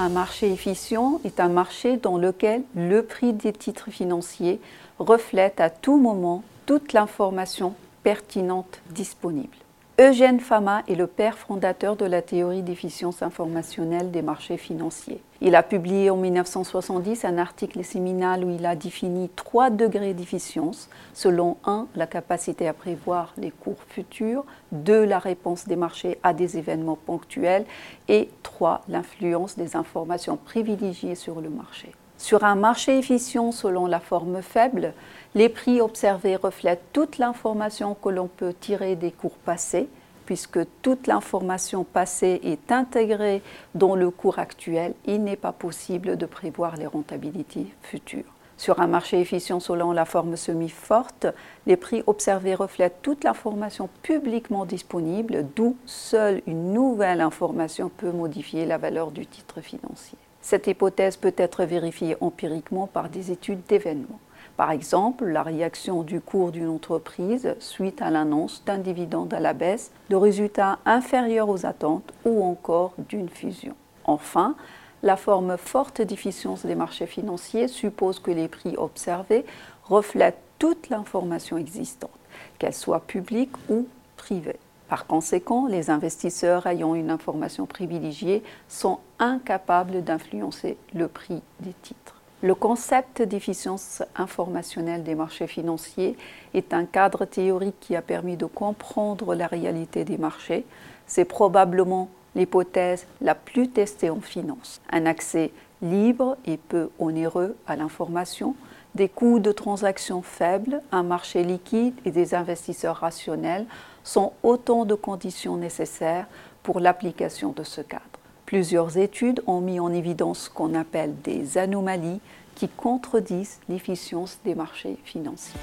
Un marché efficient est un marché dans lequel le prix des titres financiers reflète à tout moment toute l'information pertinente disponible. Eugène Fama est le père fondateur de la théorie d'efficience informationnelle des marchés financiers. Il a publié en 1970 un article séminal où il a défini trois degrés d'efficience selon 1. la capacité à prévoir les cours futurs, 2. la réponse des marchés à des événements ponctuels et 3. l'influence des informations privilégiées sur le marché. Sur un marché efficient selon la forme faible, les prix observés reflètent toute l'information que l'on peut tirer des cours passés, puisque toute l'information passée est intégrée dans le cours actuel, il n'est pas possible de prévoir les rentabilités futures. Sur un marché efficient selon la forme semi-forte, les prix observés reflètent toute l'information publiquement disponible, d'où seule une nouvelle information peut modifier la valeur du titre financier. Cette hypothèse peut être vérifiée empiriquement par des études d'événements. Par exemple, la réaction du cours d'une entreprise suite à l'annonce d'un dividende à la baisse, de résultats inférieurs aux attentes ou encore d'une fusion. Enfin, la forme forte d'efficience des marchés financiers suppose que les prix observés reflètent toute l'information existante, qu'elle soit publique ou privée. Par conséquent, les investisseurs ayant une information privilégiée sont incapables d'influencer le prix des titres. Le concept d'efficience informationnelle des marchés financiers est un cadre théorique qui a permis de comprendre la réalité des marchés. C'est probablement l'hypothèse la plus testée en finance. Un accès libre et peu onéreux à l'information, des coûts de transaction faibles, un marché liquide et des investisseurs rationnels sont autant de conditions nécessaires pour l'application de ce cadre. Plusieurs études ont mis en évidence ce qu'on appelle des anomalies qui contredisent l'efficience des marchés financiers.